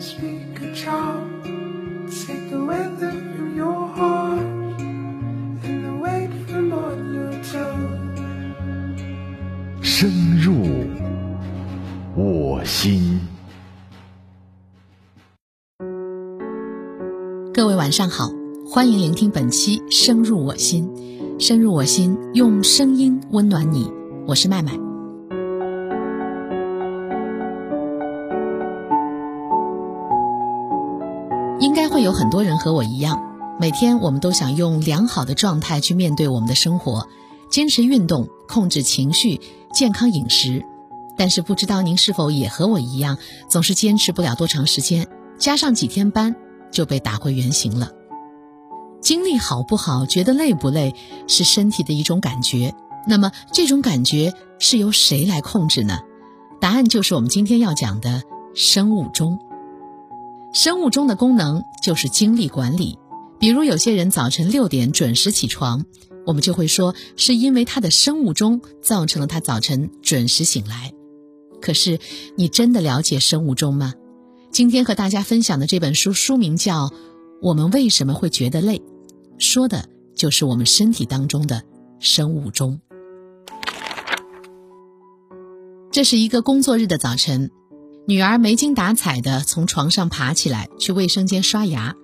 speak a child 深入我心。各位晚上好，欢迎聆听本期《深入我心》，深入我心，用声音温暖你。我是麦麦。该会有很多人和我一样，每天我们都想用良好的状态去面对我们的生活，坚持运动，控制情绪，健康饮食。但是不知道您是否也和我一样，总是坚持不了多长时间，加上几天班就被打回原形了。精力好不好，觉得累不累，是身体的一种感觉。那么这种感觉是由谁来控制呢？答案就是我们今天要讲的生物钟。生物钟的功能就是精力管理。比如有些人早晨六点准时起床，我们就会说是因为他的生物钟造成了他早晨准时醒来。可是你真的了解生物钟吗？今天和大家分享的这本书书名叫《我们为什么会觉得累》，说的就是我们身体当中的生物钟。这是一个工作日的早晨。女儿没精打采地从床上爬起来，去卫生间刷牙，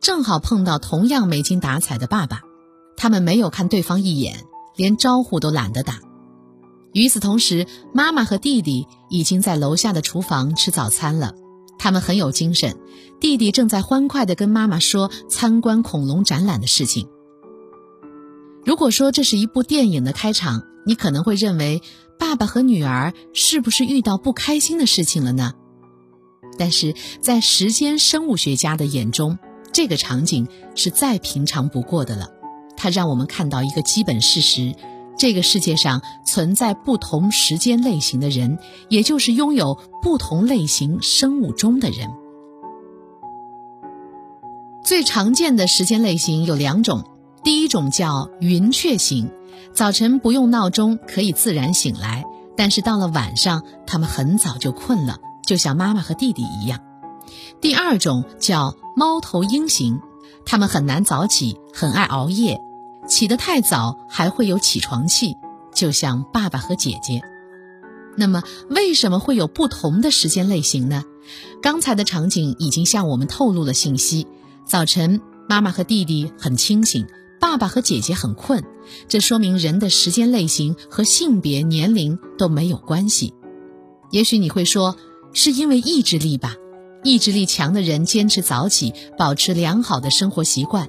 正好碰到同样没精打采的爸爸。他们没有看对方一眼，连招呼都懒得打。与此同时，妈妈和弟弟已经在楼下的厨房吃早餐了。他们很有精神，弟弟正在欢快地跟妈妈说参观恐龙展览的事情。如果说这是一部电影的开场，你可能会认为。爸爸和女儿是不是遇到不开心的事情了呢？但是在时间生物学家的眼中，这个场景是再平常不过的了。它让我们看到一个基本事实：这个世界上存在不同时间类型的人，也就是拥有不同类型生物钟的人。最常见的时间类型有两种，第一种叫云雀型。早晨不用闹钟可以自然醒来，但是到了晚上，他们很早就困了，就像妈妈和弟弟一样。第二种叫猫头鹰型，他们很难早起，很爱熬夜，起得太早还会有起床气，就像爸爸和姐姐。那么，为什么会有不同的时间类型呢？刚才的场景已经向我们透露了信息：早晨，妈妈和弟弟很清醒。爸爸和姐姐很困，这说明人的时间类型和性别、年龄都没有关系。也许你会说，是因为意志力吧？意志力强的人坚持早起，保持良好的生活习惯。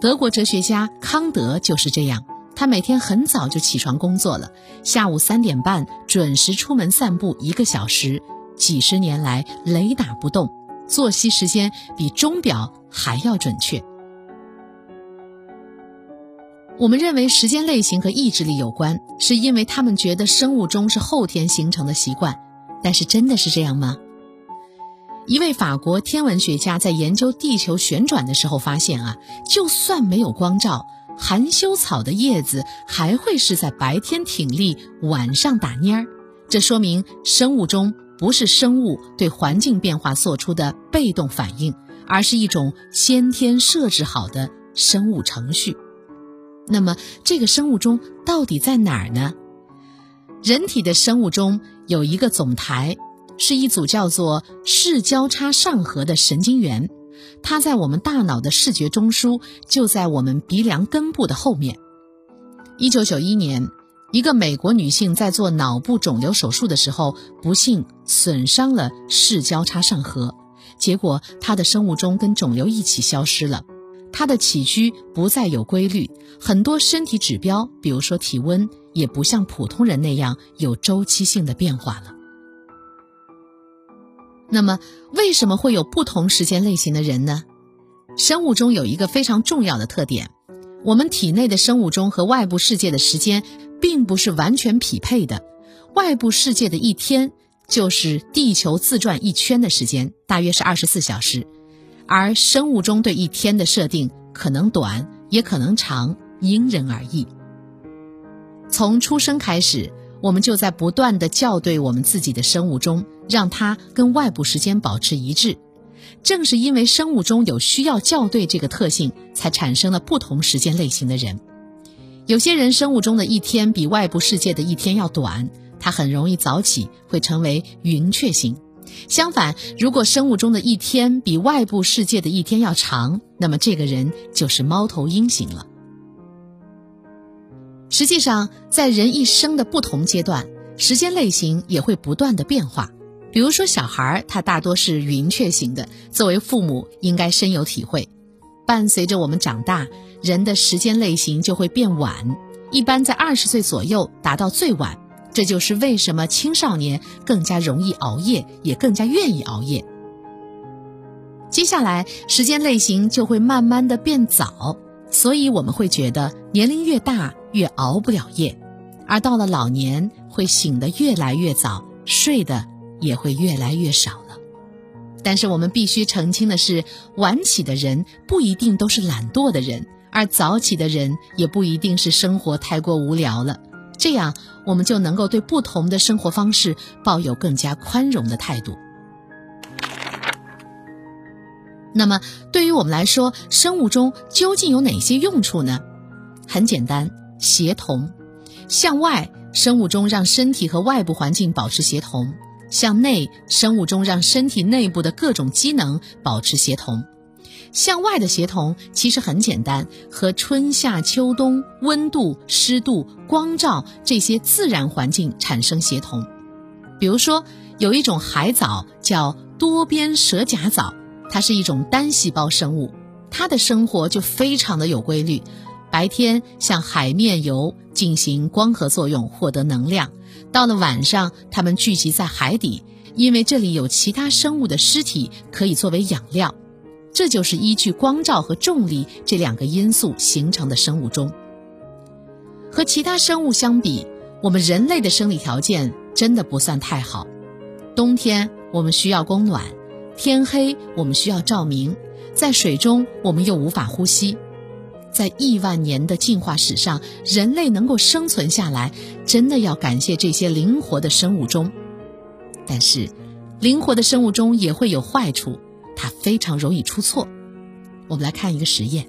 德国哲学家康德就是这样，他每天很早就起床工作了，下午三点半准时出门散步一个小时，几十年来雷打不动，作息时间比钟表还要准确。我们认为时间类型和意志力有关，是因为他们觉得生物钟是后天形成的习惯。但是真的是这样吗？一位法国天文学家在研究地球旋转的时候发现啊，就算没有光照，含羞草的叶子还会是在白天挺立，晚上打蔫儿。这说明生物钟不是生物对环境变化做出的被动反应，而是一种先天设置好的生物程序。那么，这个生物钟到底在哪儿呢？人体的生物钟有一个总台，是一组叫做视交叉上核的神经元，它在我们大脑的视觉中枢，就在我们鼻梁根部的后面。一九九一年，一个美国女性在做脑部肿瘤手术的时候，不幸损伤了视交叉上核，结果她的生物钟跟肿瘤一起消失了。他的起居不再有规律，很多身体指标，比如说体温，也不像普通人那样有周期性的变化了。那么，为什么会有不同时间类型的人呢？生物钟有一个非常重要的特点：我们体内的生物钟和外部世界的时间并不是完全匹配的。外部世界的一天就是地球自转一圈的时间，大约是二十四小时。而生物钟对一天的设定可能短，也可能长，因人而异。从出生开始，我们就在不断的校对我们自己的生物钟，让它跟外部时间保持一致。正是因为生物钟有需要校对这个特性，才产生了不同时间类型的人。有些人生物钟的一天比外部世界的一天要短，他很容易早起，会成为云雀型。相反，如果生物钟的一天比外部世界的一天要长，那么这个人就是猫头鹰型了。实际上，在人一生的不同阶段，时间类型也会不断的变化。比如说，小孩他大多是云雀型的，作为父母应该深有体会。伴随着我们长大，人的时间类型就会变晚，一般在二十岁左右达到最晚。这就是为什么青少年更加容易熬夜，也更加愿意熬夜。接下来，时间类型就会慢慢的变早，所以我们会觉得年龄越大越熬不了夜，而到了老年会醒得越来越早，睡的也会越来越少了。但是我们必须澄清的是，晚起的人不一定都是懒惰的人，而早起的人也不一定是生活太过无聊了。这样，我们就能够对不同的生活方式抱有更加宽容的态度。那么，对于我们来说，生物钟究竟有哪些用处呢？很简单，协同。向外，生物钟让身体和外部环境保持协同；向内，生物钟让身体内部的各种机能保持协同。向外的协同其实很简单，和春夏秋冬、温度、湿度、光照这些自然环境产生协同。比如说，有一种海藻叫多边蛇甲藻，它是一种单细胞生物，它的生活就非常的有规律。白天向海面游进行光合作用，获得能量；到了晚上，它们聚集在海底，因为这里有其他生物的尸体可以作为养料。这就是依据光照和重力这两个因素形成的生物钟。和其他生物相比，我们人类的生理条件真的不算太好。冬天我们需要供暖，天黑我们需要照明，在水中我们又无法呼吸。在亿万年的进化史上，人类能够生存下来，真的要感谢这些灵活的生物钟。但是，灵活的生物钟也会有坏处。它非常容易出错。我们来看一个实验：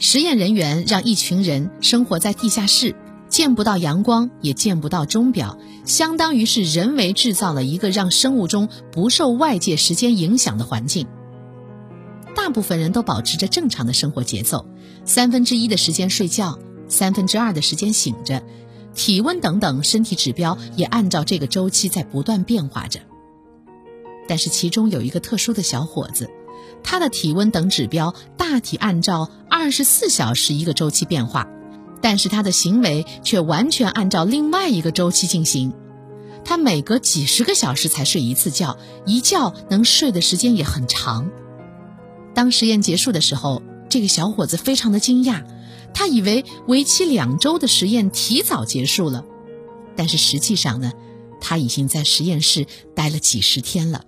实验人员让一群人生活在地下室，见不到阳光，也见不到钟表，相当于是人为制造了一个让生物钟不受外界时间影响的环境。大部分人都保持着正常的生活节奏，三分之一的时间睡觉，三分之二的时间醒着，体温等等身体指标也按照这个周期在不断变化着。但是其中有一个特殊的小伙子，他的体温等指标大体按照二十四小时一个周期变化，但是他的行为却完全按照另外一个周期进行。他每隔几十个小时才睡一次觉，一觉能睡的时间也很长。当实验结束的时候，这个小伙子非常的惊讶，他以为为期两周的实验提早结束了，但是实际上呢，他已经在实验室待了几十天了。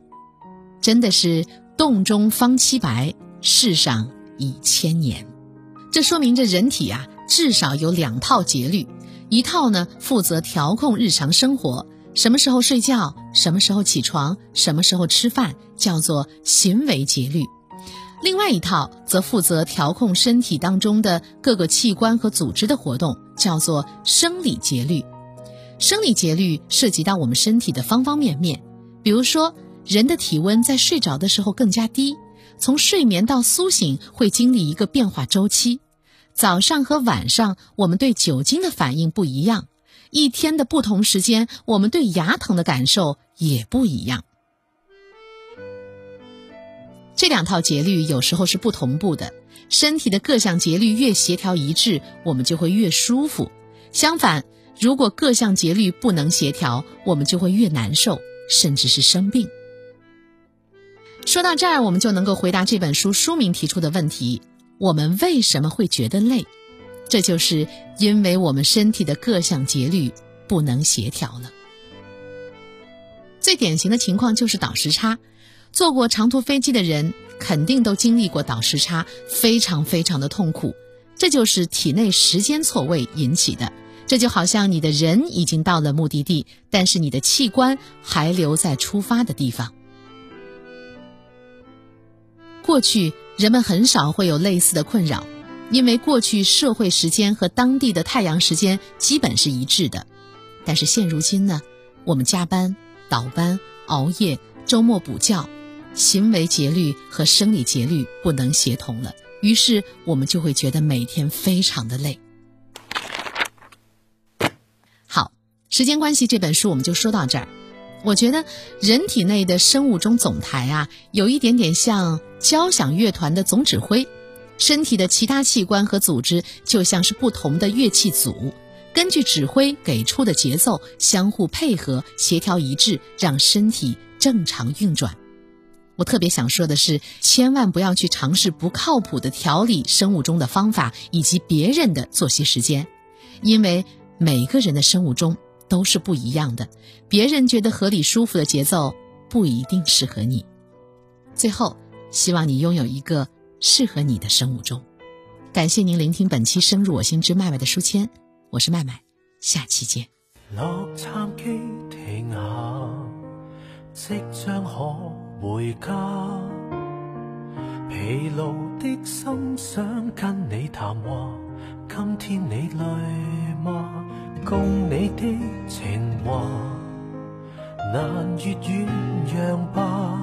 真的是洞中方七白，世上已千年。这说明着人体啊，至少有两套节律，一套呢负责调控日常生活，什么时候睡觉，什么时候起床，什么时候吃饭，叫做行为节律；另外一套则负责调控身体当中的各个器官和组织的活动，叫做生理节律。生理节律涉及到我们身体的方方面面，比如说。人的体温在睡着的时候更加低，从睡眠到苏醒会经历一个变化周期。早上和晚上我们对酒精的反应不一样，一天的不同时间我们对牙疼的感受也不一样。这两套节律有时候是不同步的，身体的各项节律越协调一致，我们就会越舒服。相反，如果各项节律不能协调，我们就会越难受，甚至是生病。说到这儿，我们就能够回答这本书书名提出的问题：我们为什么会觉得累？这就是因为我们身体的各项节律不能协调了。最典型的情况就是倒时差，坐过长途飞机的人肯定都经历过倒时差，非常非常的痛苦。这就是体内时间错位引起的。这就好像你的人已经到了目的地，但是你的器官还留在出发的地方。过去人们很少会有类似的困扰，因为过去社会时间和当地的太阳时间基本是一致的。但是现如今呢，我们加班、倒班、熬夜、周末补觉，行为节律和生理节律不能协同了，于是我们就会觉得每天非常的累。好时间关系，这本书我们就说到这儿。我觉得人体内的生物钟总台啊，有一点点像交响乐团的总指挥，身体的其他器官和组织就像是不同的乐器组，根据指挥给出的节奏，相互配合、协调一致，让身体正常运转。我特别想说的是，千万不要去尝试不靠谱的调理生物钟的方法，以及别人的作息时间，因为每个人的生物钟。都是不一样的，别人觉得合理舒服的节奏不一定适合你。最后，希望你拥有一个适合你的生物钟。感谢您聆听本期《深入我心之麦麦》的书签，我是麦麦，下期见。洛杉矶停下，即将可回家。疲劳的心想跟你谈话，今天你累吗？共你的情话，难越远让吧。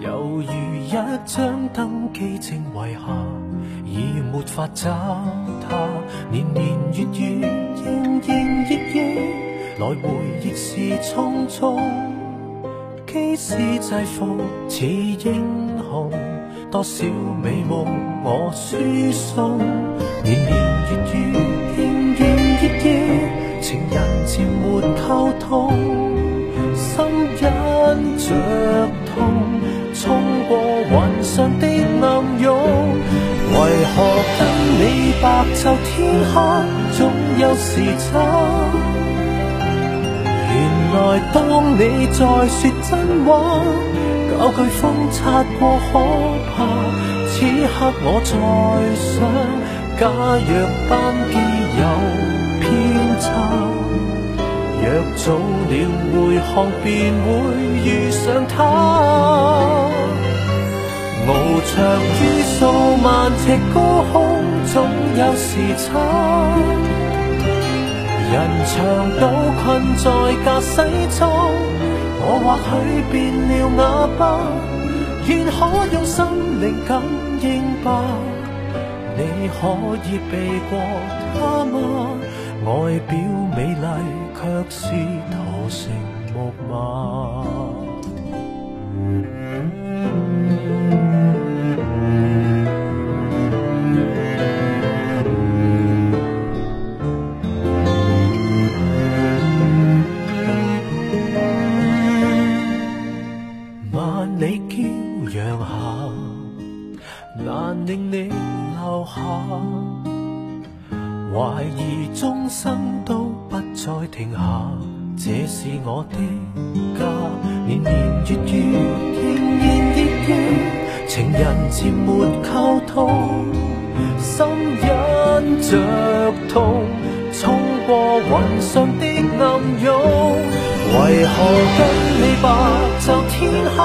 犹如一张登记证遗下，已没法找他。年年月月，营营役役，来回亦是匆匆。机师制服似英雄，多少美梦我输送。年年月月。着痛，冲过云上的暗涌。为何跟你白昼天黑总有时差？原来当你在说真话，搞句风擦过可怕。此刻我才想，假若班机有。若早了回航，便会遇上他。翱翔于数万尺高空，总有时差。人墙倒困在驾驶舱，我或许变了哑巴，愿可用心灵感应吧。你可以避过他吗？外表美丽，却是陶成木马。万里骄阳下，难令你留下。怀疑终生都再停下，这是我的家。年年月月，仍然热夜，情人渐没沟通，心忍着痛，冲过云上的暗涌。为何跟你白昼天黑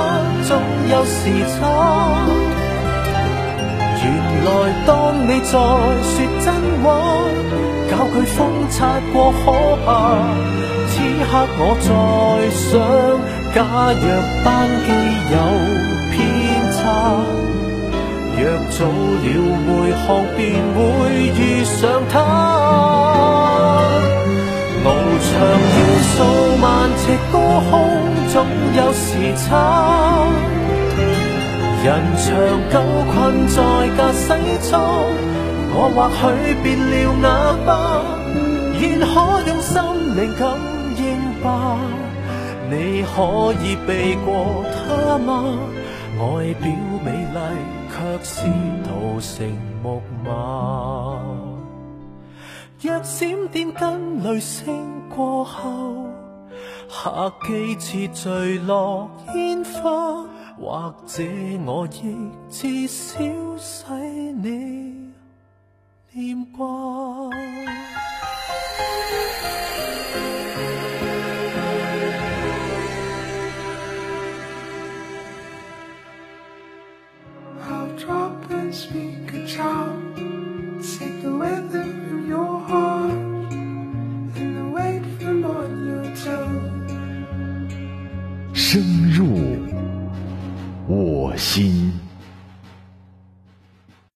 总有时差？原来当你在说真话，搞句风擦过可怕。此刻我在想，假若班机有偏差，若早了回航，便会遇上他。翱翔于数万尺高空，总有时差。人长久困在驾驶舱，我或许变了哑巴，愿可用心灵感应吧。你可以避过他吗？外表美丽，却是陶成木马。若闪电跟雷声过后，客机似坠落烟花。或者我亦至少使你念挂。